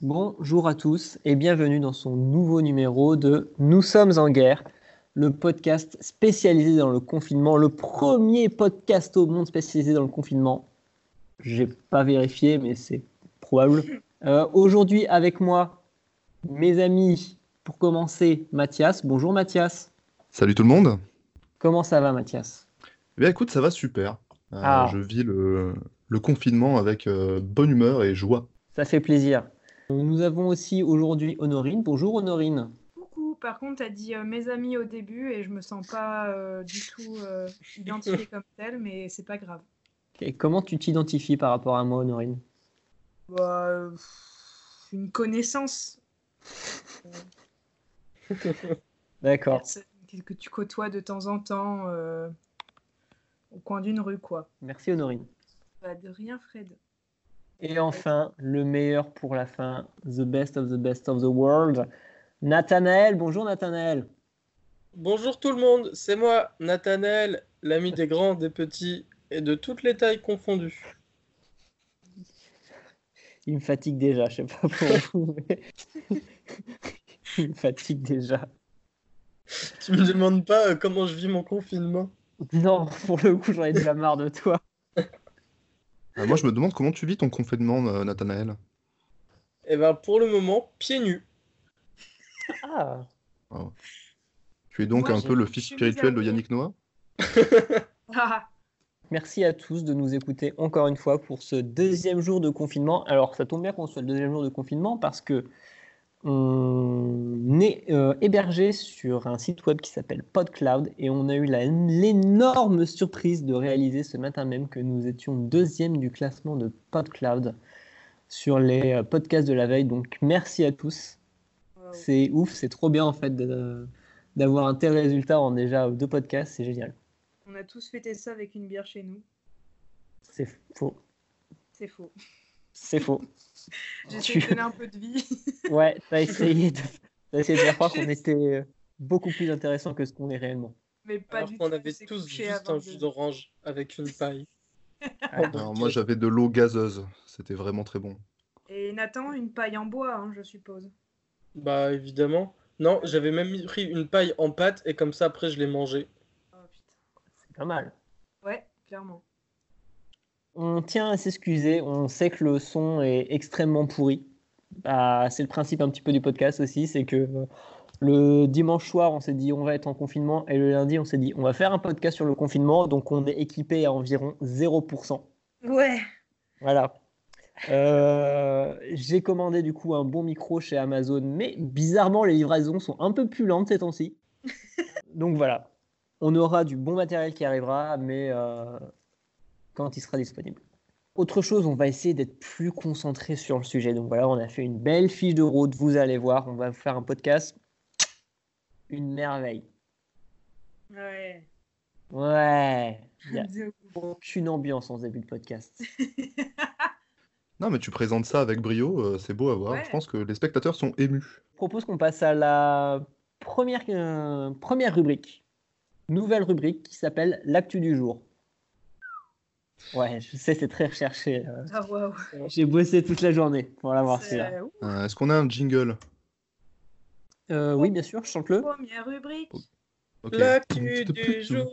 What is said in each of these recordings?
Bonjour à tous et bienvenue dans son nouveau numéro de Nous sommes en guerre, le podcast spécialisé dans le confinement, le premier podcast au monde spécialisé dans le confinement. J'ai pas vérifié, mais c'est probable. Euh, Aujourd'hui avec moi, mes amis, pour commencer, Mathias. Bonjour Mathias. Salut tout le monde. Comment ça va Mathias? Eh bien écoute, ça va super. Euh, Ah. Je vis le, le confinement avec euh, bonne humeur et joie. Ça fait plaisir. Nous avons aussi aujourd'hui Honorine. Bonjour Honorine. Coucou, par contre, t'as dit euh, mes amis au début et je me sens pas euh, du tout euh, identifiée comme telle, mais c'est pas grave. Et comment tu t'identifies par rapport à moi Honorine? Bah, une connaissance D'accord. que, tu côtoies de temps en temps au coin d'une rue, quoi. Merci Honorine. Bah, de rien, Fred. Et enfin, le meilleur pour la fin, the best of the best of the world, Nathanaël. Bonjour Nathanaël. Bonjour tout le monde, c'est moi, Nathanaël, l'ami des grands, des petits et de toutes les tailles confondues. Il me fatigue déjà, je sais pas pour vous. mais- Il me fatigue déjà. Tu me demandes pas euh, comment je vis mon confinement? Non, pour le coup, j'en ai déjà marre de toi. Euh, moi je me demande comment tu vis ton confinement, euh, Nathanaël. Et ben pour le moment, pieds nus. Ah, Tu es donc Moi, un peu le fils spirituel de. Yannick Noah? Ah, Merci à tous de nous écouter encore une fois pour ce deuxième jour de confinement. Alors, ça tombe bien qu'on soit le deuxième jour de confinement parce que on est euh, hébergé sur un site web qui s'appelle PodCloud et on a eu l'énorme surprise de réaliser ce matin même que nous étions deuxième du classement de PodCloud sur les euh, podcasts de la veille. Donc, merci à tous. wow. C'est ouf, c'est trop bien en fait d'avoir un tel résultat en déjà deux podcasts, c'est génial. On a tous fêté ça avec une bière chez nous. C'est faux. C'est faux. C'est faux. J'essaie Tu- de donner un peu de vie. Ouais, t'as essayé de, essayé de faire croire qu'on était beaucoup plus intéressant que ce qu'on est réellement. Mais pas Alors du qu'on tout. avait tous juste un jus 22. d'orange avec une paille. Alors moi j'avais de l'eau gazeuse, c'était vraiment très bon. Et Nathan, une paille en bois, hein, je suppose. Bah évidemment. Non, j'avais même pris une paille en pâte et comme ça après je l'ai mangée. Oh putain. C'est pas mal. Ouais, clairement. On tient à s'excuser, on sait que le son est extrêmement pourri. Bah, c'est le principe un petit peu du podcast aussi, c'est que euh, le dimanche soir, on s'est dit on va être en confinement, et le lundi, on s'est dit on va faire un podcast sur le confinement, donc on est équipé à environ 0%. Ouais. Voilà. Euh, j'ai commandé du coup un bon micro chez Amazon, mais bizarrement les livraisons sont un peu plus lentes ces temps-ci. Donc voilà, on aura du bon matériel qui arrivera, mais euh, quand il sera disponible. Autre chose, on va essayer d'être plus concentré sur le sujet. Donc voilà, on a fait une belle fiche de route, vous allez voir, on va faire un podcast. Une merveille. Ouais. Ouais, il n'y a aucune ambiance en ce début de podcast. Non mais tu présentes ça avec brio, euh, c'est beau à voir. Ouais. Je pense que les spectateurs sont émus. Je propose qu'on passe à la première, euh, première rubrique. Nouvelle rubrique qui s'appelle l'actu du jour. Ouais, je sais, c'est très recherché. euh. Ah waouh. J'ai bossé toute la journée pour l'avoir celui-là. Euh, Est-ce qu'on a un jingle? Euh, oui, bien sûr, chante-le. Première rubrique. Ok. L'actu du jour.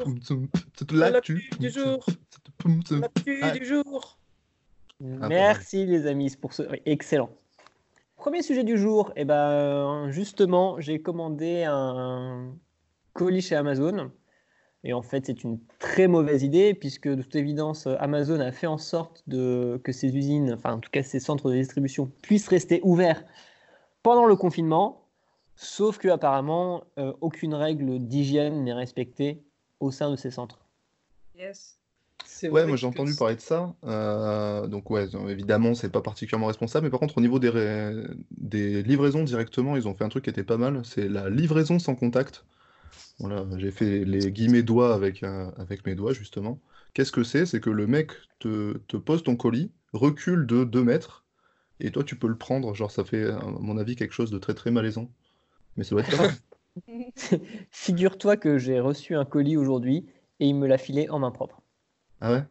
L'actu du jour. L'actu Ah. du jour. Merci les amis pour ce. oui, excellent. Premier sujet du jour, et ben justement, j'ai commandé un colis chez Amazon. Et en fait, c'est une très mauvaise idée, puisque de toute évidence, Amazon a fait en sorte de, que ces usines, enfin en tout cas ces centres de distribution, puissent rester ouverts pendant le confinement. Sauf que apparemment, euh, aucune règle d'hygiène n'est respectée au sein de ces centres. Yes. C'est Ouais, moi j'ai entendu c'est- parler de ça. Euh, donc ouais, évidemment, c'est pas particulièrement responsable, mais par contre, au niveau des, ré- des livraisons directement, ils ont fait un truc qui était pas mal. C'est la livraison sans contact. Voilà, j'ai fait les guillemets doigts avec, euh, avec mes doigts, justement. Qu'est-ce que c'est? C'est que le mec te, te pose ton colis, recule de 2 mètres, et toi tu peux le prendre. Genre, ça fait, à mon avis, quelque chose de très très malaisant. Mais ça doit être grave. Figure-toi que j'ai reçu un colis aujourd'hui et il me l'a filé en main propre. Ah ouais?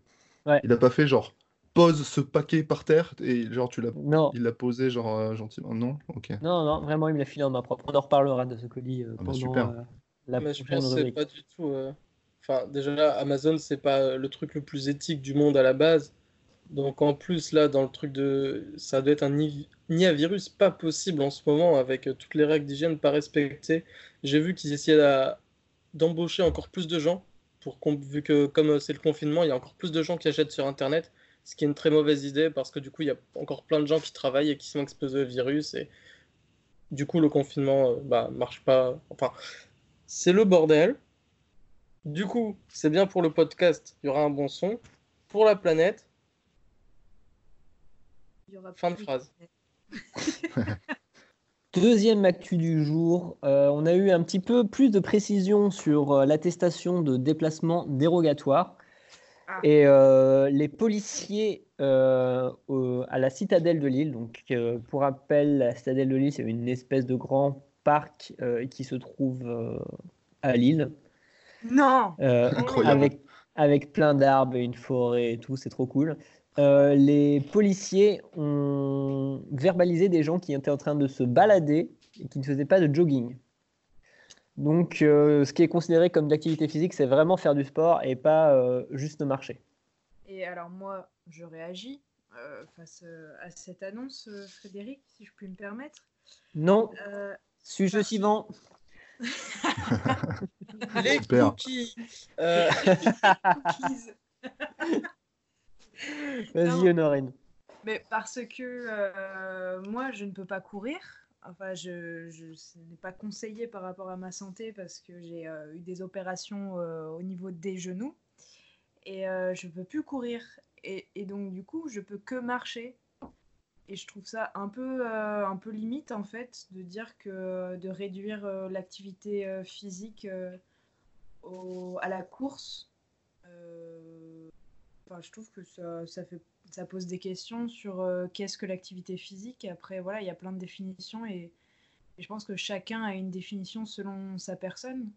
Ouais. Il a pas fait genre pose ce paquet par terre et genre tu l'as, Non, il l'a posé genre euh, gentiment? Non, ok. non, non, vraiment, il me l'a filé en main propre. On en reparlera de ce colis euh, Ah bah, pendant super. euh, la Mais je pense que pas du tout. euh, Enfin, déjà là, Amazon, c'est pas le truc le plus éthique du monde à la base. Donc en plus, là, dans le truc de. Ça doit être un ni- virus pas possible en ce moment avec euh, toutes les règles d'hygiène pas respectées. J'ai vu qu'ils essayaient d'embaucher encore plus de gens. Pour vu que comme euh, c'est le confinement, il y a encore plus de gens qui achètent sur Internet. Ce qui est une très mauvaise idée parce que du coup, il y a encore plein de gens qui travaillent et qui sont exposés au virus. Et du coup, le confinement, bah, marche pas. Enfin, c'est le bordel. Du coup, c'est bien pour le podcast, il y aura un bon son. Pour la planète, Il y aura Fin de phrase. Deuxième actu du jour, euh, on a eu un petit peu plus de précision sur euh, l'attestation de déplacement dérogatoire. Ah. Et euh, les policiers euh, à la citadelle de Lille, donc euh, pour rappel, la citadelle de Lille, c'est une espèce de grand parc euh, qui se trouve euh, à Lille, Non euh, Incroyable. avec, avec plein d'arbres et une forêt et tout, c'est trop cool. Euh, les policiers ont verbalisé des gens qui étaient en train de se balader et qui ne faisaient pas de jogging. Donc, euh, ce qui est considéré comme d'activité physique, c'est vraiment faire du sport et pas euh, juste marcher. Et alors moi, je réagis euh, face euh, à cette annonce, euh, Frédéric, si je puis me permettre. Non, Euh, sujet Parce- suivant. les Super. cookies. Euh, cookies. Vas-y. Honorine. Mais parce que euh, moi, je ne peux pas courir. Enfin, je, je, ce n'est pas conseillé par rapport à ma santé parce que j'ai euh, eu des opérations euh, au niveau des genoux et euh, je ne peux plus courir. Et, et donc, du coup, je peux que marcher. Et je trouve ça un peu, euh, un peu limite, en fait, de dire que de réduire euh, l'activité euh, physique au- à la course. Enfin, je trouve que ça, ça fait ça pose des questions sur qu'est-ce que l'activité physique. Après, voilà, il y a plein de définitions et, et je pense que chacun a une définition selon sa personne.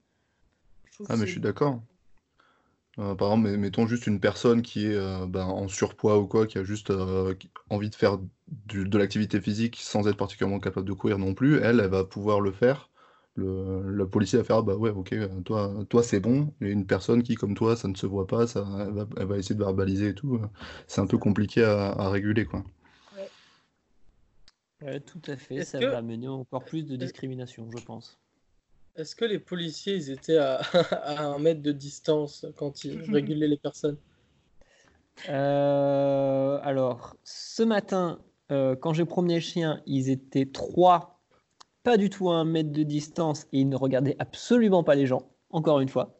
Je Ah, mais je suis d'accord. Euh, par exemple, mettons juste une personne qui est euh, ben, en surpoids ou quoi, qui a juste euh, envie de faire du- de l'activité physique sans être particulièrement capable de courir non plus, elle, elle va pouvoir le faire. Le, le policier va faire, ah bah ouais, ok, euh, toi, toi c'est bon. Et une personne qui, comme toi, ça ne se voit pas, ça, elle va, elle va essayer de verbaliser et tout. C'est un peu compliqué à, à réguler, quoi. Ouais, tout à fait. Ça que- va mener encore plus de discrimination, je pense. Est-ce que les policiers, ils étaient à, à un mètre de distance quand ils régulaient les personnes? Euh, alors, ce matin, euh, quand j'ai promené le chien, ils étaient trois, pas du tout à un mètre de distance, et ils ne regardaient absolument pas les gens, encore une fois.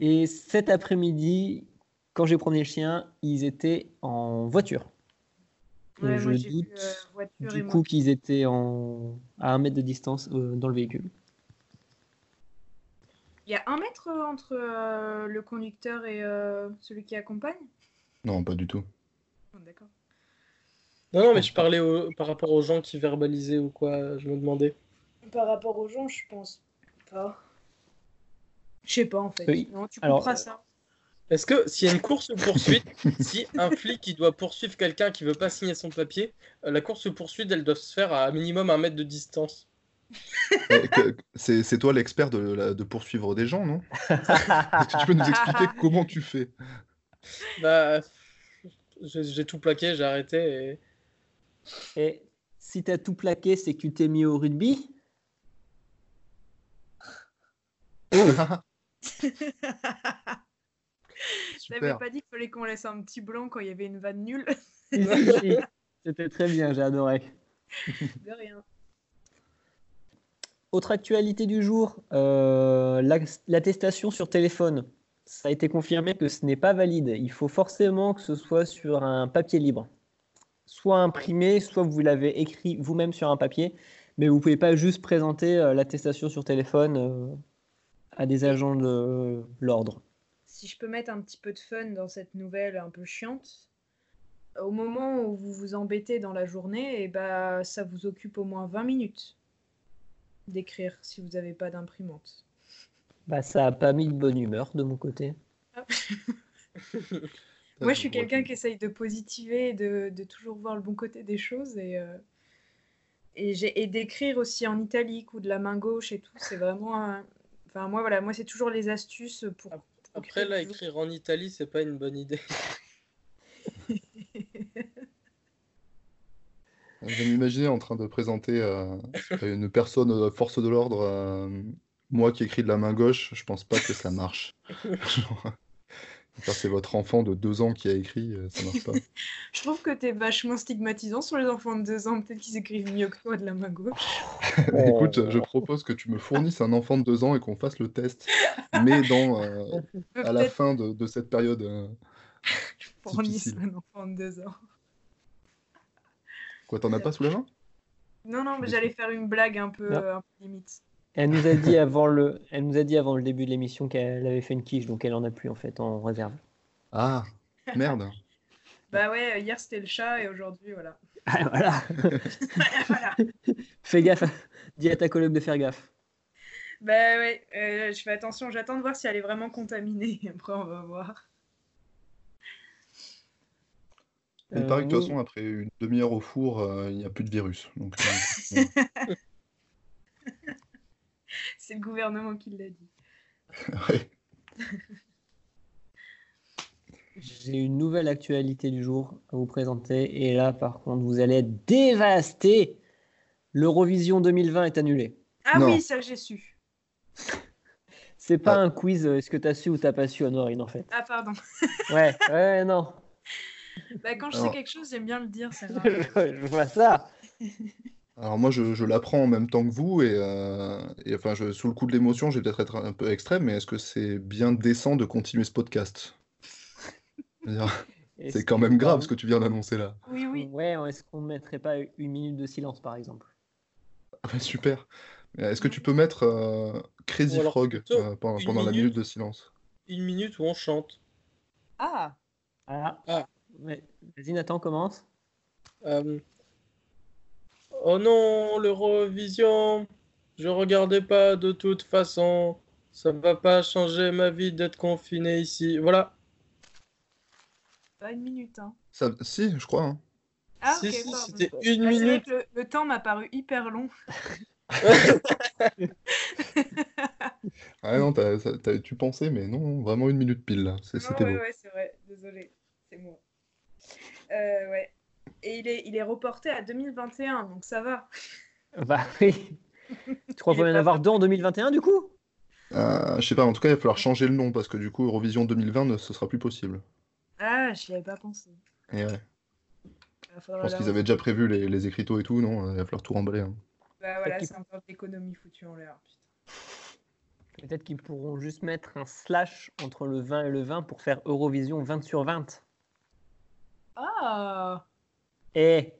Et cet après-midi, quand j'ai promené le chien, ils étaient en voiture. Ouais, je vu, doute euh, du coup qu'ils étaient en... à un mètre de distance euh, dans le véhicule. Il y a un mètre euh, entre euh, le conducteur et euh, celui qui accompagne? Non, pas du tout. Oh, D'accord. Non, non, mais je parlais au- par rapport aux gens qui verbalisaient ou quoi, je me demandais. Par rapport aux gens, je pense pas. Je sais pas en fait. Oui. Non, tu Alors, euh, ça. Est-ce que s'il y a une course-poursuite, si un flic qui doit poursuivre quelqu'un qui veut pas signer son papier, euh, la course-poursuite, elle doit se faire à minimum un mètre de distance. Eh, C'est toi l'expert de, poursuivre des gens, non? Est-ce que tu peux nous expliquer comment tu fais? Bah, j'ai tout plaqué, j'ai arrêté et... Et si t'as tout plaqué, c'est que tu t'es mis au rugby? Super. pas dit qu'il fallait qu'on laisse un petit blanc quand il y avait une vanne nulle. C'était très bien, j'ai adoré. De rien. Autre actualité du jour, euh, l'attestation sur téléphone. Ça a été confirmé que ce n'est pas valide. Il faut forcément que ce soit sur un papier libre. Soit imprimé, soit vous l'avez écrit vous-même sur un papier, mais vous ne pouvez pas juste présenter euh, l'attestation sur téléphone euh, à des agents de l'ordre. Si je peux mettre un petit peu de fun dans cette nouvelle un peu chiante, au moment où vous vous embêtez dans la journée, et bah, ça vous occupe au moins 20 minutes d'écrire si vous n'avez pas d'imprimante. Bah, ça n'a pas mis de bonne humeur de mon côté. Moi, je suis quelqu'un qui essaye de positiver, de, de, toujours voir le bon côté des choses et, euh, et, et d'écrire aussi en italique ou de la main gauche et tout. C'est vraiment. Un... Enfin, moi, voilà, moi, c'est toujours les astuces pour. Après, là, écrire en Italie, c'est pas une bonne idée. Je vais m'imaginer en train de présenter euh, une personne euh, force de l'ordre, euh, moi qui écris de la main gauche, je pense pas que ça marche. c'est votre enfant de deux ans qui a écrit, ça marche pas. je trouve que tu es vachement stigmatisant sur les enfants de deux ans, peut-être qu'ils écrivent mieux que toi de la main gauche. Écoute, je propose que tu me fournisses un enfant de deux ans et qu'on fasse le test, mais dans, à la fin de, de cette période. Fournisse un enfant de deux ans. Quoi, t'en as pas sous la main? Non, non, mais j'allais faire une blague un peu, un peu, limite. Elle nous a dit avant le, elle nous a dit avant le début de l'émission qu'elle avait fait une quiche, donc elle en a plus en fait en réserve. Ah, merde. bah ouais, hier c'était le chat et aujourd'hui voilà. Ah voilà. voilà. Fais gaffe. Dis à ta collègue de faire gaffe. Bah ouais, euh, je fais attention. J'attends de voir si elle est vraiment contaminée. Après on va voir. Il paraît que de toute façon, après une demi-heure au four, euh, il n'y a plus de virus. Donc, euh, C'est le gouvernement qui l'a dit. ouais. J'ai une nouvelle actualité du jour à vous présenter. Et là, par contre, vous allez être dévasté. L'Eurovision 2020 est annulée. Ah Non. oui, ça j'ai su. C'est pas Ah. un quiz, euh, est-ce que t'as su ou t'as pas su, Honorine, en fait? Ah pardon. Ouais, ouais, non. Bah, quand je sais quelque chose, j'aime bien le dire. Ça je vois ça. Alors moi, je, je l'apprends en même temps que vous, et, euh, et enfin, je, sous le coup de l'émotion, je vais peut-être être un peu extrême, mais est-ce que c'est bien décent de continuer ce podcast? C'est quand même grave ce que tu viens d'annoncer là. Oui, oui. Ouais, est-ce qu'on mettrait pas une minute de silence, par exemple? Ah bah, super. Est-ce que tu peux mettre euh, Crazy alors Frog plutôt euh, pendant, la minute. de silence? Une minute où on chante. Ah. Ah. Ah. Vas-y, Nathan, commence. Euh, Oh non, l'Eurovision, je regardais pas de toute façon. Ça va pas changer ma vie d'être confiné ici. Voilà. Pas une minute. Hein. Ça, Si, je crois. hein. Ah si, ok. si, c'était une minute. le, le temps m'a paru hyper long. Ah non, t'as- tu pensais, mais non, vraiment une minute pile là. C'est- Non, C'était ouais, beau. ouais, c'est vrai. Désolé. C'est moi. Euh, ouais. Et il est, il est reporté à 2021, donc ça va. Bah oui. Tu crois qu'il va en avoir deux en 2021, du coup? Euh, je sais pas, en tout cas, il va falloir changer le nom parce que du coup, Eurovision 2020, ne- ce sera plus possible. Ah, j'y avais pas pensé. Et ouais, je pense qu'ils avaient déjà prévu les, les écriteaux et tout, non? Il va falloir tout remballer. hein. Bah voilà, c'est encore l'économie foutue en l'air. putain. Peut-être qu'ils pourront juste mettre un slash entre le 20 et le 20 pour faire Eurovision 20 sur 20. Ah Eh,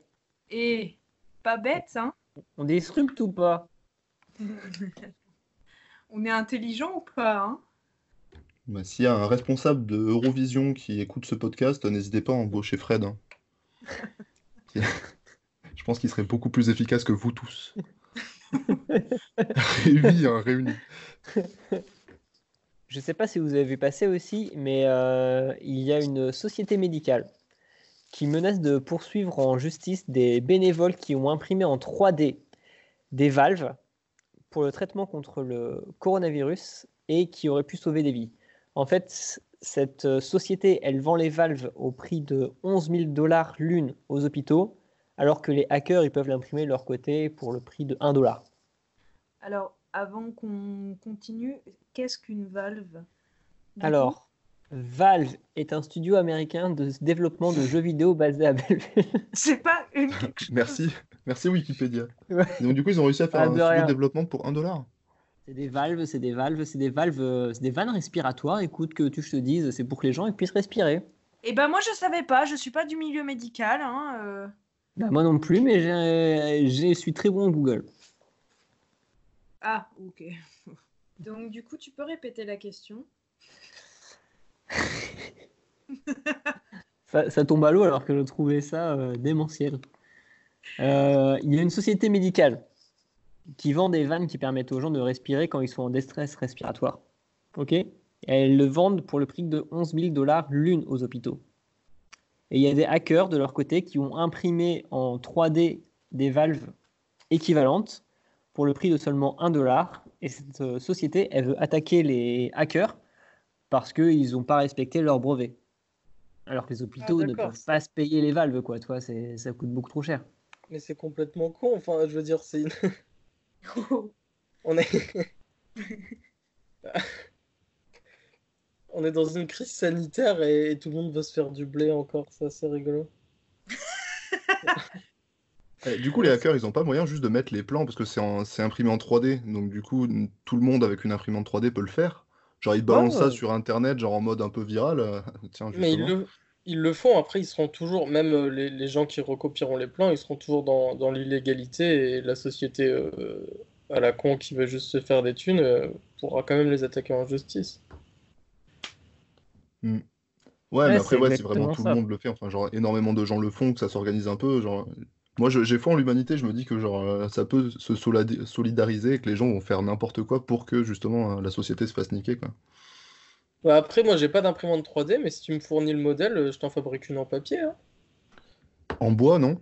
Et pas bête, hein on disrupte ou pas? On est intelligent ou pas, hein? Bah, S'il y a un responsable de Eurovision qui écoute ce podcast, n'hésitez pas à embaucher Fred. hein. Je pense qu'il serait beaucoup plus efficace que vous tous. Réunis, hein, réunis. Je ne sais pas si vous avez vu passer aussi, mais euh, il y a une société médicale qui menace de poursuivre en justice des bénévoles qui ont imprimé en 3D des valves pour le traitement contre le coronavirus et qui auraient pu sauver des vies. En fait, cette euh, société, elle vend les valves au prix de 11 000 dollars l'une aux hôpitaux, alors que les hackers, ils peuvent l'imprimer de leur côté pour le prix de 1 dollar. Alors, avant qu'on continue, qu'est-ce qu'une valve? Du Alors, Valve est un studio américain de développement de jeux vidéo basé à Belleville. C'est pas une chose. Merci, merci Wikipédia. Ouais. Donc du coup, ils ont réussi à faire Ah, un studio rien. de développement pour 1 dollar. C'est des valves, c'est des valves, c'est des valves, euh, c'est des vannes respiratoires. Écoute, que tu je te dise, c'est pour que les gens ils puissent respirer. Eh ben moi je savais pas, je suis pas du milieu médical. Hein, euh. Bah, moi non plus, mais j'ai- je suis très bon en Google. Ah, ok. Donc du coup, tu peux répéter la question Ça, tombe à l'eau alors que je trouvais ça euh, démentiel. Euh, il y a une société médicale qui vend des vannes qui permettent aux gens de respirer quand ils sont en détresse respiratoire. Ok? Elles le vendent pour le prix de 11 000 dollars l'une aux hôpitaux. Et il y a des hackers de leur côté qui ont imprimé en 3D des valves équivalentes pour le prix de seulement 1 dollar. Et cette euh, société, elle veut attaquer les hackers parce qu'ils n'ont pas respecté leur brevet. Alors que les hôpitaux Ah, ne peuvent pas se payer les valves, quoi. Toi, c'est- ça coûte beaucoup trop cher. Mais c'est complètement con. Enfin, je veux dire, c'est une- on est on est dans une crise sanitaire et, et tout le monde veut se faire du blé encore. C'est assez rigolo. Eh, Du coup, les hackers, ils ont pas moyen juste de mettre les plans parce que c'est en- c'est imprimé en 3D. Donc, du coup, tout le monde avec une imprimante 3D peut le faire. Genre, ils balancent ça Ouais. sur Internet, genre en mode un peu viral. euh, Tiens, Mais ils le, ils le font, après ils seront toujours, même euh, les, les gens qui recopieront les plans, ils seront toujours dans, dans l'illégalité et la société euh, à la con qui veut juste se faire des thunes euh, pourra quand même les attaquer en justice. Ouais, Ouais, mais après, c'est ouais, si vraiment tout ça. le monde le fait, enfin, genre, énormément de gens le font, que ça s'organise un peu, genre... Moi, j'ai foi en l'humanité, je me dis que, genre, euh, ça peut se solidariser et que les gens vont faire n'importe quoi pour que, justement, euh, la société se fasse niquer, quoi. Bah, après, moi j'ai pas d'imprimante 3D, mais si tu me fournis le modèle, euh, je t'en fabrique une en papier. hein. En bois, non?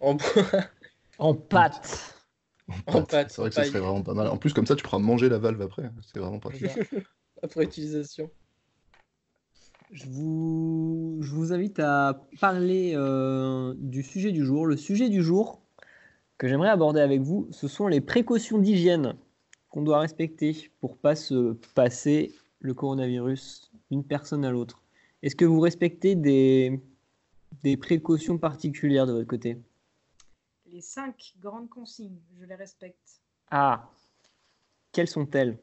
En bois, En pâte. En pâte, C'est vrai que ça serait vraiment pas mal. En plus, comme ça, tu pourras manger la valve après. C'est vraiment pratique. après utilisation. Je vous, je vous invite à parler euh, du sujet du jour. Le sujet du jour que j'aimerais aborder avec vous, ce sont les précautions d'hygiène qu'on doit respecter pour pas se passer le coronavirus d'une personne à l'autre. Est-ce que vous respectez des, des précautions particulières de votre côté? Les cinq grandes consignes, je les respecte. Ah, quelles sont-elles?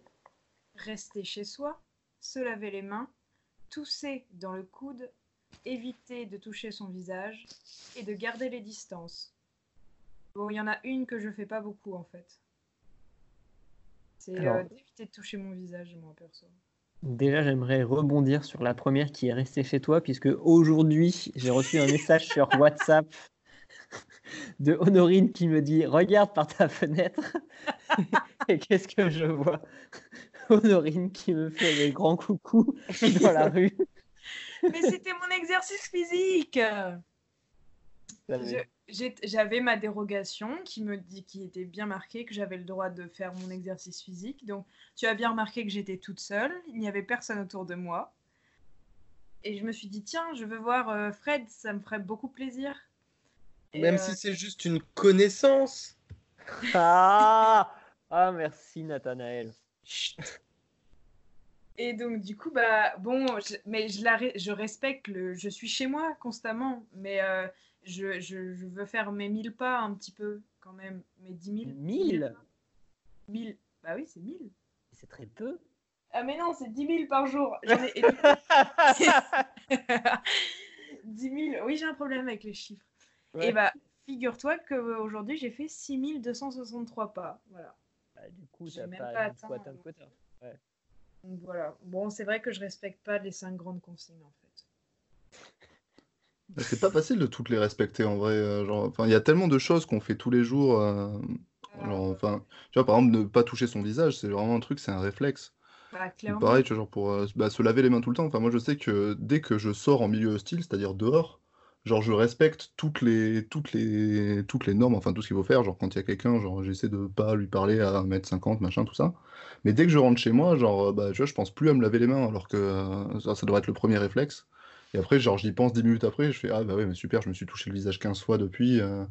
Rester chez soi, se laver les mains, tousser dans le coude, éviter de toucher son visage et de garder les distances. Bon, il y en a une que je fais pas beaucoup en fait. C'est Alors. euh, d'éviter de toucher mon visage, moi perso. Déjà, j'aimerais rebondir sur la première qui est restée chez toi, puisque aujourd'hui, j'ai reçu un message sur WhatsApp de Honorine qui me dit Regarde par ta fenêtre. Et qu'est-ce que je vois? Honorine qui me fait des grands coucous dans la rue. Mais c'était mon exercice physique J'avais ma dérogation qui me dit qui était bien marquée que j'avais le droit de faire mon exercice physique. Donc tu as bien remarqué que j'étais toute seule, il n'y avait personne autour de moi. Et je me suis dit tiens, je veux voir euh, Fred, ça me ferait beaucoup plaisir. Et, Même euh, si c'est juste une connaissance. Ah Ah, merci Nathanaël. Et donc du coup bah bon, je- mais je la re- je respecte le, je suis chez moi constamment, mais euh, je, je, je veux faire mes 1000 pas un petit peu quand même, mes 10 000. 1000 1000. Bah oui, c'est 1000. C'est très peu. Ah mais non, c'est 10 000 par jour. J'en ai... 10 000. Oui, j'ai un problème avec les chiffres. Ouais. Et bah, figure-toi qu'aujourd'hui, j'ai fait 6 263 pas. Voilà. Bah, du coup, pas, pas du coup atteint, atteint le donc. quota. Donc voilà. Bon, c'est vrai que je respecte pas les 5 grandes consignes en fait. Mais C'est pas facile de toutes les respecter en vrai. euh, genre, enfin, il y a tellement de choses qu'on fait tous les jours. euh, genre, enfin, tu vois, par exemple, ne pas toucher son visage, c'est vraiment un truc, c'est un réflexe. Bah. Pareil, tu vois, genre pour euh, bah, se laver les mains tout le temps. Enfin, moi, je sais que dès que je sors en milieu hostile, c'est-à-dire dehors, genre, je respecte toutes les, normes, enfin, tout ce qu'il faut faire. Genre, quand il y a quelqu'un, genre, j'essaie de pas lui parler à 1m50, machin, tout ça. Mais dès que je rentre chez moi, genre, euh, bah, vois, je pense plus à me laver les mains, alors que euh, ça, ça devrait être le premier réflexe. Et après, genre, j'y pense 10 minutes après, je fais, ah, bah ouais, mais super, je me suis touché le visage 15 fois depuis. euh,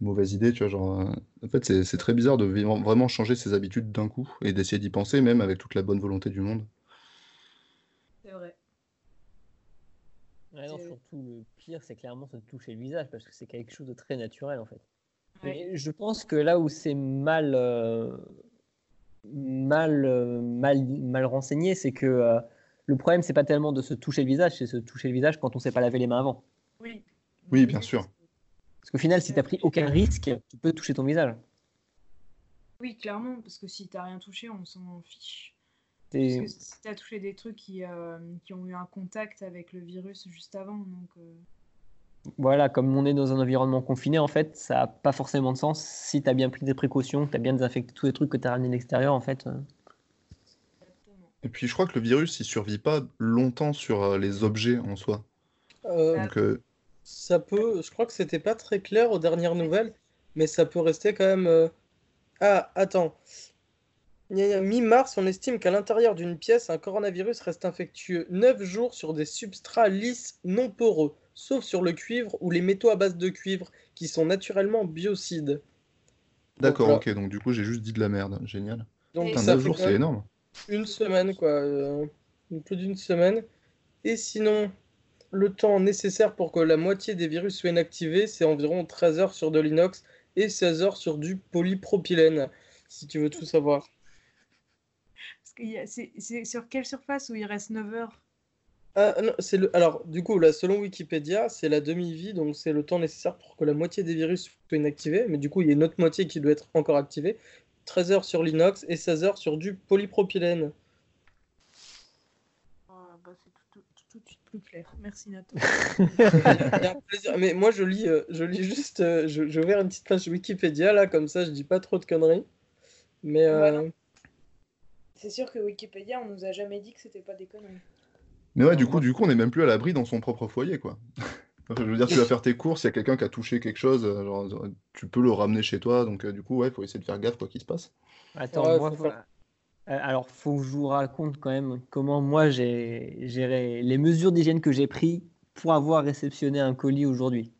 Mauvaise idée, tu vois, genre... En fait, c'est très bizarre de vraiment changer ses habitudes d'un coup et d'essayer d'y penser, même avec toute la bonne volonté du monde. C'est vrai. Ouais, non, C'est- surtout, le pire, c'est clairement se toucher le visage, parce que c'est quelque chose de très naturel, en fait. Ouais. Mais je pense que là où c'est mal, euh, mal, euh, mal, mal renseigné, c'est que euh, le problème, c'est pas tellement de se toucher le visage, c'est se toucher le visage quand on s'est pas lavé les mains avant. Oui. Oui, bien sûr. Parce qu'au final, si tu pris aucun risque, tu peux toucher ton visage. Oui, clairement, parce que si t'as rien touché, on s'en fiche. Parce C'est- que si t'as touché des trucs qui, euh, qui ont eu un contact avec le virus juste avant, donc... euh, Voilà, comme on est dans un environnement confiné, en fait, ça n'a pas forcément de sens si tu as bien pris des précautions, que tu as bien désinfecté tous les trucs que tu as ramenés de l'extérieur, en fait. euh. exactement. Et puis, je crois que le virus, il survit pas longtemps sur les objets en soi. Donc, euh, ça peut. Je crois que c'était pas très clair aux dernières nouvelles, mais ça peut rester quand même. Ah, attends. Mi-mars, on estime qu'à l'intérieur d'une pièce, un coronavirus reste infectieux 9 jours sur des substrats lisses non poreux, sauf sur le cuivre ou les métaux à base de cuivre, qui sont naturellement biocides. D'accord, ok, donc du coup j'ai juste dit de la merde, génial. Donc Et Putain, ça 9 fait jours c'est énorme. une semaine, quoi. euh, plus d'une semaine. Et sinon, le temps nécessaire pour que la moitié des virus soient inactivés, c'est environ 13 heures sur de l'inox et 16 heures sur du polypropylène, si tu veux tout savoir. Parce qu'il y a- c'est c'est sur quelle surface où il reste 9 heures? Ah, non, c'est le... Alors, du coup, là, selon Wikipédia, c'est la demi-vie, donc c'est le temps nécessaire pour que la moitié des virus soient inactivés. Mais du coup, il y a une autre moitié qui doit être encore activée. 13 heures sur l'inox et 16 heures sur du polypropylène. Ah, bah, C'est tout, tout- tout de suite plus clair. Merci plaisir. Mais moi, je lis, euh, je lis juste. euh, je, je vais ouvrir une petite page Wikipédia, là, comme ça, je dis pas trop de conneries. Mais. euh. C'est sûr que Wikipédia, on nous a jamais dit que c'était pas des conneries. Mais ouais, du coup, du coup, on est même plus à l'abri dans son propre foyer, quoi. Je veux dire, tu vas faire tes courses, il y a quelqu'un qui a touché quelque chose, euh, genre, tu peux le ramener chez toi, donc euh, du coup, ouais, il faut essayer de faire gaffe quoi qu'il se passe. Attends, Ouais, moi, faut faire- Euh, alors, faut que je vous raconte quand même comment moi j'ai géré les mesures d'hygiène que j'ai prises pour avoir réceptionné un colis aujourd'hui.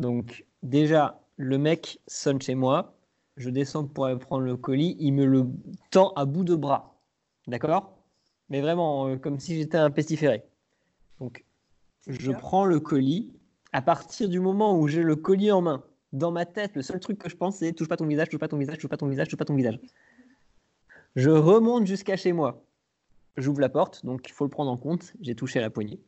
Donc, déjà, le mec sonne chez moi, je descends pour aller prendre le colis, il me le tend à bout de bras. D'accord? Mais vraiment, euh, comme si j'étais un pestiféré. Donc, je prends le colis. À partir du moment où j'ai le colis en main, dans ma tête, le seul truc que je pense, c'est touche pas ton visage, touche pas ton visage, touche pas ton visage, touche pas ton visage. Je remonte jusqu'à chez moi. J'ouvre la porte, donc il faut le prendre en compte. J'ai touché à la poignée.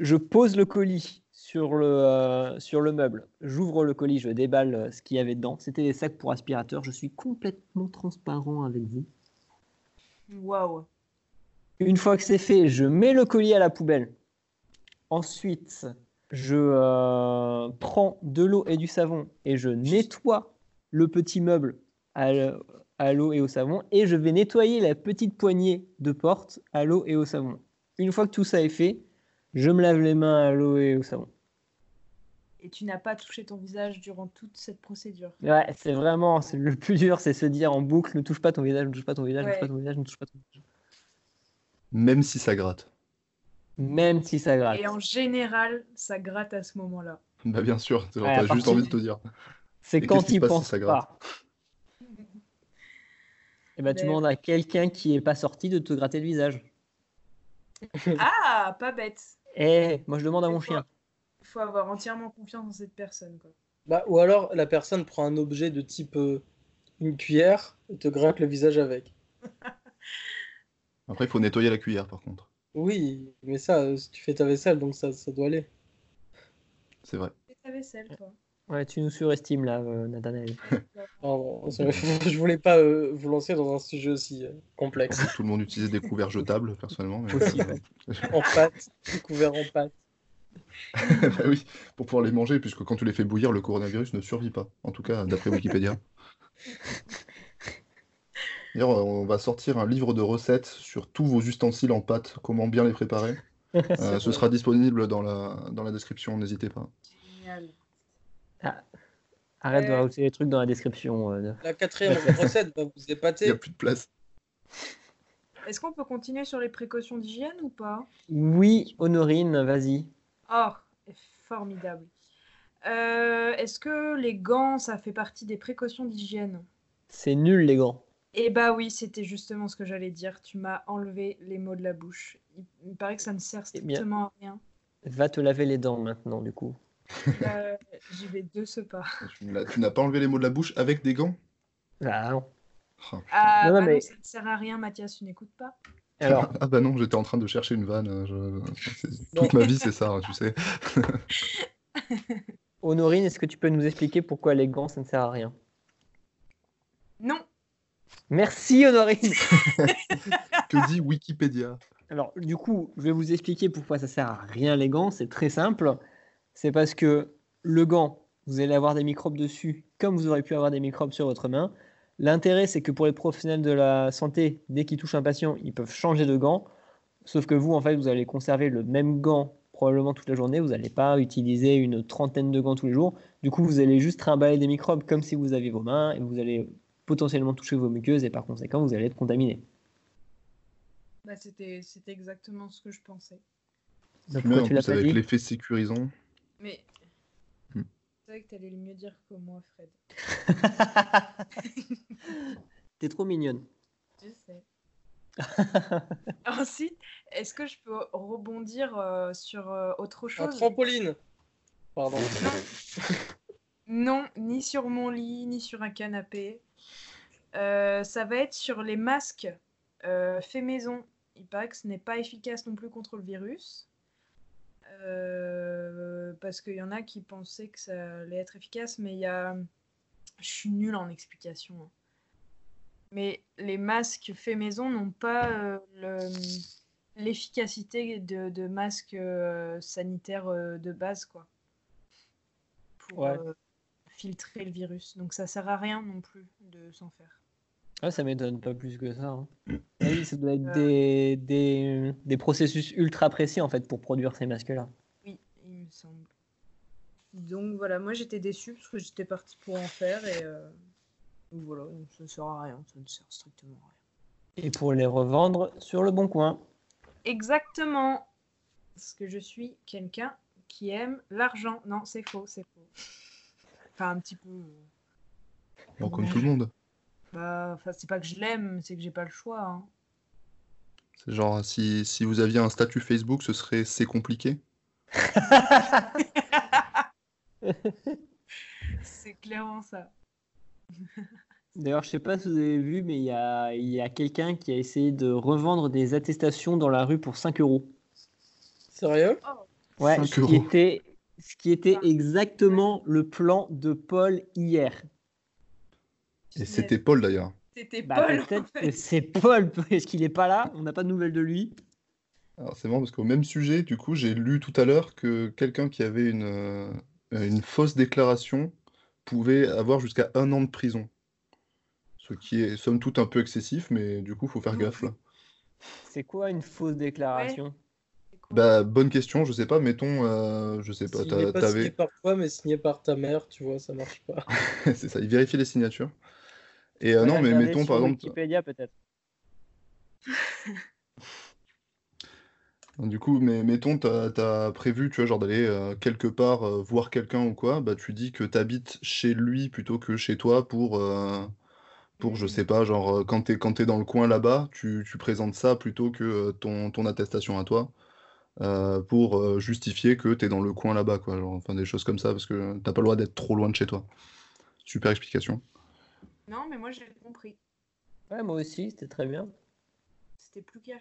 Je pose le colis sur le, euh, sur le meuble. J'ouvre le colis, je déballe euh, ce qu'il y avait dedans. C'était des sacs pour aspirateur. Je suis complètement transparent avec vous. Waouh. Une fois que c'est fait, je mets le colis à la poubelle. Ensuite, je euh, prends de l'eau et du savon et je nettoie le petit meuble à l'eau et au savon et je vais nettoyer la petite poignée de porte à l'eau et au savon. Une fois que tout ça est fait, je me lave les mains à l'eau et au savon. Et tu n'as pas touché ton visage durant toute cette procédure. Ouais, c'est vraiment c'est le plus dur, c'est se dire en boucle ne touche pas ton visage, ne touche pas ton visage, ne touche pas ton visage, ne touche pas ton visage. Même si ça gratte. Même si ça gratte. Et en général, ça gratte à ce moment-là. Bah bien sûr, Ouais, t'as juste envie de te dire. C'est quand qu'est-ce qui il se passe si pense ça gratte pas. Et ben, tu demandes à quelqu'un qui est pas sorti de te gratter le visage. Ah, pas bête. Eh, moi je demande à mon chien. Il faut avoir entièrement confiance en cette personne. Quoi. Bah, ou alors, la personne prend un objet de type euh, une cuillère et te gratte le visage avec. Après, il faut nettoyer la cuillère par contre. Oui, mais ça, euh, tu fais ta vaisselle, donc ça, ça doit aller. C'est vrai. Fais ta vaisselle, toi. Ouais, tu nous surestimes là, euh, Nathanaël. Pardon, je voulais pas euh, vous lancer dans un sujet aussi euh, complexe. Tout le monde utilisait des couverts jetables, personnellement. mais- Aussi, En pâte, découvert en pâte. bah oui, pour pouvoir les manger, puisque quand tu les fais bouillir, le coronavirus ne survit pas. En tout cas, d'après Wikipédia. D'ailleurs, on va sortir un livre de recettes sur tous vos ustensiles en pâte, comment bien les préparer. Euh, ce sera disponible dans la, dans la description, n'hésitez pas. Génial. Arrête de Euh. rajouter des trucs dans la description. euh, de- La quatrième recette va vous Il n'y épater. a plus de place. Est-ce qu'on peut continuer sur les précautions d'hygiène ou pas? Oui, Honorine, vas-y. Oh, formidable. Euh, Est-ce que les gants, ça fait partie des précautions d'hygiène? C'est nul les gants. Eh bah oui, c'était justement ce que j'allais dire. Tu m'as enlevé les mots de la bouche. Il, il me paraît que ça ne sert Eh bien. strictement à rien. Va te laver les dents maintenant, du coup. Euh, J'y vais de ce pas. Tu n'as- pas enlevé les mots de la bouche avec des gants? Ah non. Ah, Ah, Non, non, bah mais- ça ne sert à rien, Mathias, tu n'écoutes pas. Alors, Ah bah non, j'étais en train de chercher une vanne. je- c'est- Toute ma vie, c'est ça, hein, tu sais. Honorine, est-ce que tu peux nous expliquer pourquoi les gants, ça ne sert à rien? Non. Merci Honorine Que dit Wikipédia? Alors, du coup, je vais vous expliquer pourquoi ça sert à rien les gants. C'est très simple. C'est parce que le gant, vous allez avoir des microbes dessus, comme vous aurez pu avoir des microbes sur votre main. L'intérêt, c'est que pour les professionnels de la santé, dès qu'ils touchent un patient, ils peuvent changer de gant. Sauf que vous, en fait, vous allez conserver le même gant probablement toute la journée. Vous n'allez pas utiliser une trentaine de gants tous les jours. Du coup, vous allez juste trimballer des microbes comme si vous aviez vos mains et vous allez potentiellement toucher vos muqueuses et par conséquent, vous allez être contaminé. Bah, c'était exactement ce que je pensais. Bah, pourquoi tu l'as pas avec l'effet sécurisant. Mais hmm. c'est vrai que tu allais le mieux dire que moi, Fred. T'es trop mignonne. Je sais. Ensuite, est-ce que je peux rebondir euh, sur euh, autre chose? Un trampoline. Pardon. Non. ni sur mon lit, ni sur un canapé. Euh, ça va être sur les masques fait maison. Il paraît que ce n'est pas efficace non plus contre le virus. parce qu'il y en a qui pensaient que ça allait être efficace, mais il y a... Je suis nulle en explication. Hein. Mais les masques faits maison n'ont pas l'efficacité de, masques sanitaires de base, quoi. Pour filtrer le virus. Donc ça sert à rien non plus de s'en faire. Ah, ça m'étonne pas plus que ça. Hein. Ah oui, ça doit être des, des, des, processus ultra précis en fait pour produire ces masques-là. Oui, il me semble. Donc voilà, moi j'étais déçue parce que j'étais partie pour en faire et voilà, ça ne sert à rien, ça ne sert strictement à rien. Et pour les revendre sur le bon coin. Exactement. Parce que je suis quelqu'un qui aime l'argent. Non, c'est faux, c'est faux. Enfin, un petit peu. Euh, bon, comme tout le monde. Bah, c'est pas que je l'aime, c'est que j'ai pas le choix. Hein. C'est genre, si, si vous aviez un statut Facebook, ce serait c'est compliqué C'est clairement ça. D'ailleurs, je sais pas si vous avez vu, mais il y a, y a quelqu'un qui a essayé de revendre des attestations dans la rue pour 5 euros. Sérieux? Ouais, ce qui, était, ce qui était exactement le plan de Paul hier. Et c'était Paul d'ailleurs. C'était bah, Paul. C'est Paul. Est-ce qu'il n'est pas là? On n'a pas de nouvelles de lui. Alors c'est marrant parce qu'au même sujet, du coup, j'ai lu tout à l'heure que quelqu'un qui avait une, euh, une fausse déclaration pouvait avoir jusqu'à un an de prison. Ce qui est somme toute un peu excessif, mais du coup, faut faire gaffe là. C'est quoi une fausse déclaration? Bah, bonne question, je sais pas, mettons, euh, je sais pas, Signé pas signé par toi, mais signé par ta mère, tu vois, ça marche pas. c'est ça, il vérifie les signatures. Et euh, non, mais mettons par exemple. Wikipédia peut-être. Du coup, mais mettons, tu as, prévu, tu vois, genre d'aller euh, quelque part euh, voir quelqu'un ou quoi, bah tu dis que tu habites chez lui plutôt que chez toi pour, euh, pour je sais pas, genre quand tu es, quand dans le coin là-bas, tu, tu présentes ça plutôt que ton, ton attestation à toi pour justifier que tu es dans le coin là-bas, quoi. Genre, enfin, des choses comme ça, parce que t'as pas le droit d'être trop loin de chez toi. Super explication. Non, mais moi j'ai compris. Ouais, moi aussi, c'était très bien. C'était plus clair.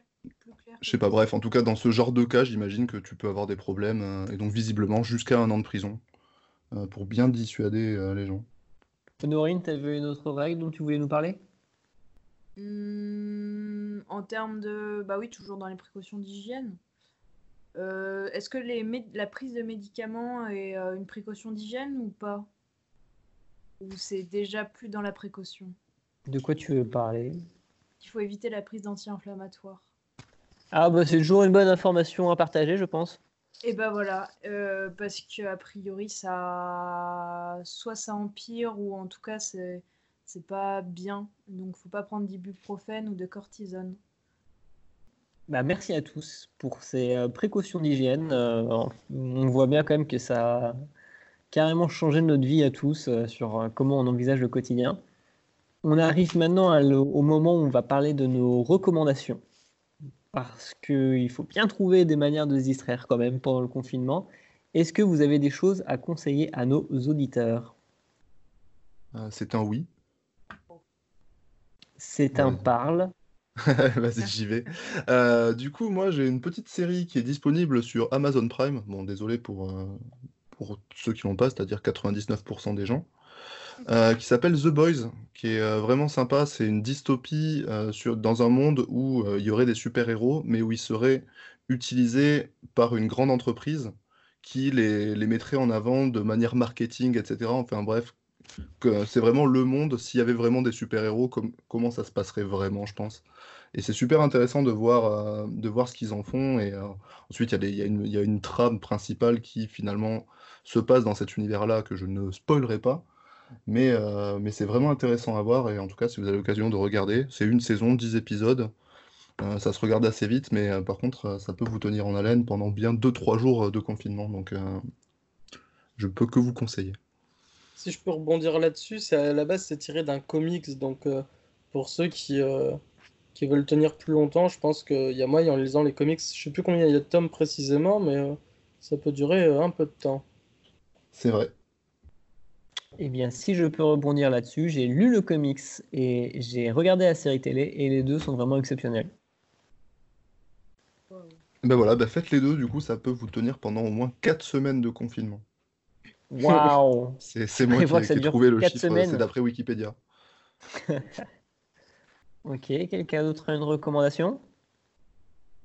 Je sais pas, bref, en tout cas, dans ce genre de cas, j'imagine que tu peux avoir des problèmes, euh, et donc visiblement jusqu'à un an de prison, euh, pour bien dissuader euh, les gens. Honorine, tu avais une autre règle dont tu voulais nous parler? Mmh, En termes de... Bah oui, toujours dans les précautions d'hygiène. Est-ce que les la prise de médicaments est une précaution d'hygiène ou pas? Ou c'est déjà plus dans la précaution? De quoi tu veux parler? Il faut éviter la prise d'anti-inflammatoires. Ah bah c'est toujours une bonne information à partager, je pense. Et bah voilà, euh, parce que a priori ça, soit ça empire ou en tout cas c'est c'est pas bien, donc faut pas prendre d'ibuprofène ou de cortisone. Bah, merci à tous pour ces euh, précautions d'hygiène. Euh, on voit bien quand même que ça a carrément changé notre vie à tous sur comment on envisage le quotidien. On arrive maintenant au moment où on va parler de nos recommandations parce qu'il faut bien trouver des manières de se distraire quand même pendant le confinement. Est-ce que vous avez des choses à conseiller à nos auditeurs? Euh, C'est un oui. C'est un parle. Vas-y, j'y vais. Euh, du coup, moi, j'ai une petite série qui est disponible sur Amazon Prime. Bon, désolé pour, euh, pour ceux qui l'ont pas, c'est-à-dire 99% des gens. Euh, qui s'appelle The Boys, qui est euh, vraiment sympa. C'est une dystopie euh, sur, dans un monde où il y aurait des super-héros, mais où ils seraient utilisés par une grande entreprise qui les, les mettrait en avant de manière marketing, etc. Enfin bref, c'est vraiment le monde. S'il y avait vraiment des super-héros, comment ça se passerait vraiment, je pense. Et c'est super intéressant de voir, de voir ce qu'ils en font. Et ensuite, il y, y y a une trame principale qui finalement se passe dans cet univers-là que je ne spoilerai pas. Mais, euh, mais c'est vraiment intéressant à voir. Et en tout cas, si vous avez l'occasion de regarder, c'est une saison, 10 épisodes. Euh, ça se regarde assez vite, mais euh, par contre, ça peut vous tenir en haleine pendant bien 2-3 jours de confinement. Donc, je peux que vous conseiller. Si je peux rebondir là-dessus, c'est à la base c'est tiré d'un comics, donc pour ceux qui, qui veulent tenir plus longtemps, je pense qu'il y a moyen en lisant les comics. Je sais plus combien il y a de tomes précisément, mais ça peut durer un peu de temps. C'est vrai. Eh bien, si je peux rebondir là-dessus, j'ai lu le comics et j'ai regardé la série télé et les deux sont vraiment exceptionnels. Wow. Ben voilà, ben faites les deux, du coup, ça peut vous tenir pendant au moins 4 semaines de confinement. Waouh C'est moi Je qui ai trouvé le chiffre, c'est d'après Wikipédia. Ok, quelqu'un d'autre a une recommandation?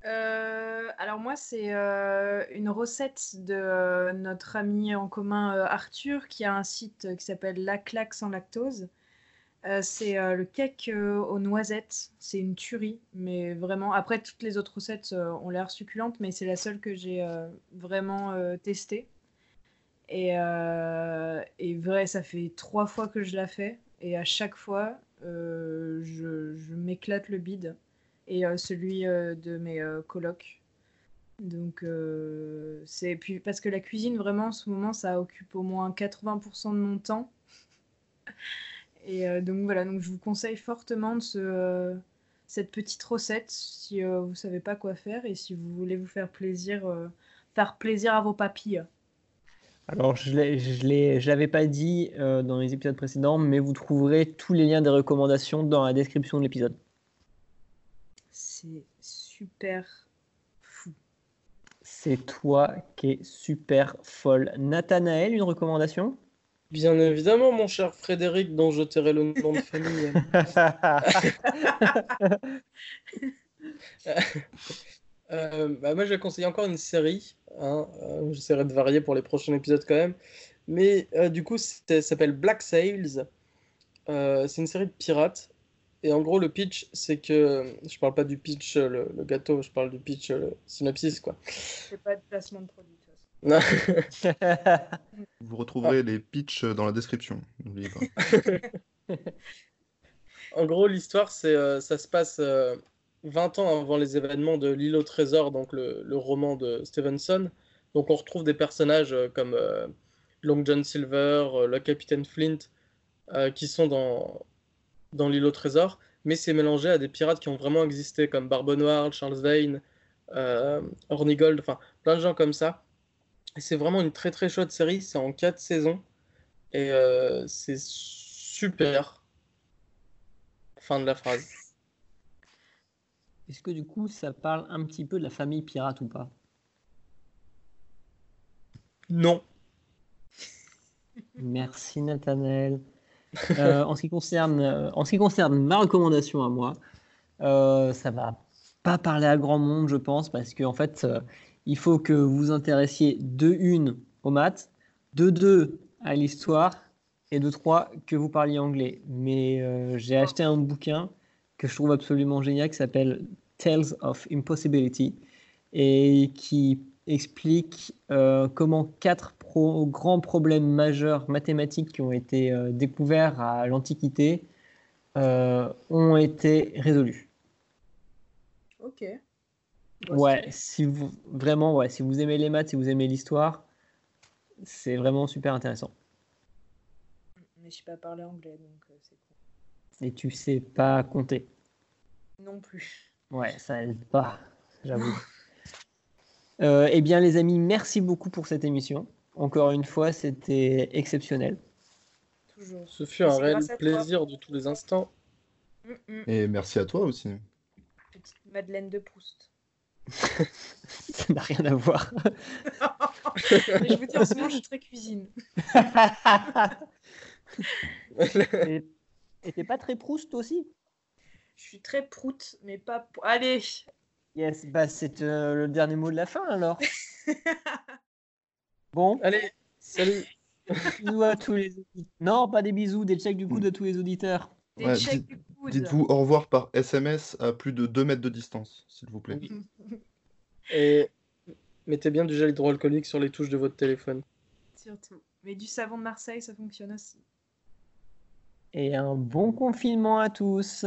Euh, moi, c'est euh, une recette de euh, notre ami en commun euh, Arthur qui a un site qui s'appelle La Claque sans lactose. C'est le cake aux noisettes. C'est une tuerie, mais vraiment. Après, toutes les autres recettes ont l'air succulentes, mais c'est la seule que j'ai vraiment testée. Et, vrai, ça fait trois fois que je la fais, et à chaque fois, je, m'éclate le bide et celui de mes euh, colocs. Donc, euh, c'est puis parce que la cuisine, vraiment, en ce moment, ça occupe au moins 80% de mon temps. Et euh, donc voilà, donc je vous conseille fortement de ce, euh, cette petite recette si vous savez pas quoi faire et si vous voulez vous faire plaisir, faire plaisir à vos papilles. Alors, je je l'avais pas dit dans les épisodes précédents, mais vous trouverez tous les liens des recommandations dans la description de l'épisode. C'est super. C'est toi qui es super folle. Nathanaël, une recommandation? Bien évidemment, mon cher Frédéric, dont je tairai le nom de famille. Euh, bah, moi, je vais conseiller encore une série. hein, euh, J'essaierai de varier pour les prochains épisodes quand même. Mais euh, du coup, ça s'appelle Black Sails. Euh, c'est une série de pirates. Et en gros, le pitch, c'est que. Je parle pas du pitch, euh, le, le gâteau, je parle du pitch, euh, le synopsis, quoi. C'est pas de placement de produit. de toute façon. Non. Vous retrouverez les pitchs dans la description, n'oubliez pas. En gros, l'histoire, c'est, euh, ça se passe euh, 20 ans avant les événements de L'île au trésor, donc le, le roman de Stevenson. Donc on retrouve des personnages euh, comme euh, Long John Silver, euh, le capitaine Flint, euh, qui sont dans, dans L'île au trésor, mais c'est mélangé à des pirates qui ont vraiment existé, comme Barbe Noire, Charles Vane, euh, Hornigold, enfin plein de gens comme ça. C'est vraiment une très très chouette série, c'est en 4 saisons, et euh, c'est super. Fin de la phrase. Est-ce que du coup, ça parle un petit peu de la famille pirate ou pas? Non. Merci Nathanaël. Euh, en, ce qui concerne, euh, en ce qui concerne ma recommandation à moi, euh, ça va pas parler à grand monde, je pense, parce qu'en fait, euh, il faut que vous vous intéressiez de une aux maths, de deux à l'histoire, et de trois que vous parliez anglais. Mais j'ai acheté un bouquin que je trouve absolument génial qui s'appelle Tales of Impossibility et qui explique comment quatre pro- grands problèmes majeurs mathématiques qui ont été euh, découverts à l'Antiquité euh, ont été résolus. Ok. Ouais, si vous vraiment, ouais, si vous aimez les maths, si vous aimez l'histoire, c'est vraiment super intéressant. Mais je sais pas parler anglais, donc euh, c'est cool. Et tu sais pas compter. Non plus. Ouais, ça aide pas, j'avoue. Euh, eh bien, les amis, merci beaucoup pour cette émission. Encore une fois, c'était exceptionnel. Toujours. Ce fut un réel plaisir de tous les instants. Mm, mm. Et merci à toi aussi. Petite Madeleine de Proust. Ça n'a rien à voir. Mais je vous dis, en ce moment, je suis très cuisine. Et t'es pas très Proust aussi? Je suis très prout, mais pas. Allez Yes, bah c'est euh, le dernier mot de la fin alors. Bon, Allez, salut. bisous à tous les auditeurs. Non, pas des bisous, des checks du coup de tous les auditeurs. Des Ouais, du coude. Dites-vous au revoir par SMS à plus de 2 mètres de distance, s'il vous plaît. Et mettez bien du gel hydroalcoolique sur les touches de votre téléphone. Surtout. Mais du savon de Marseille, ça fonctionne aussi. Et un bon confinement à tous.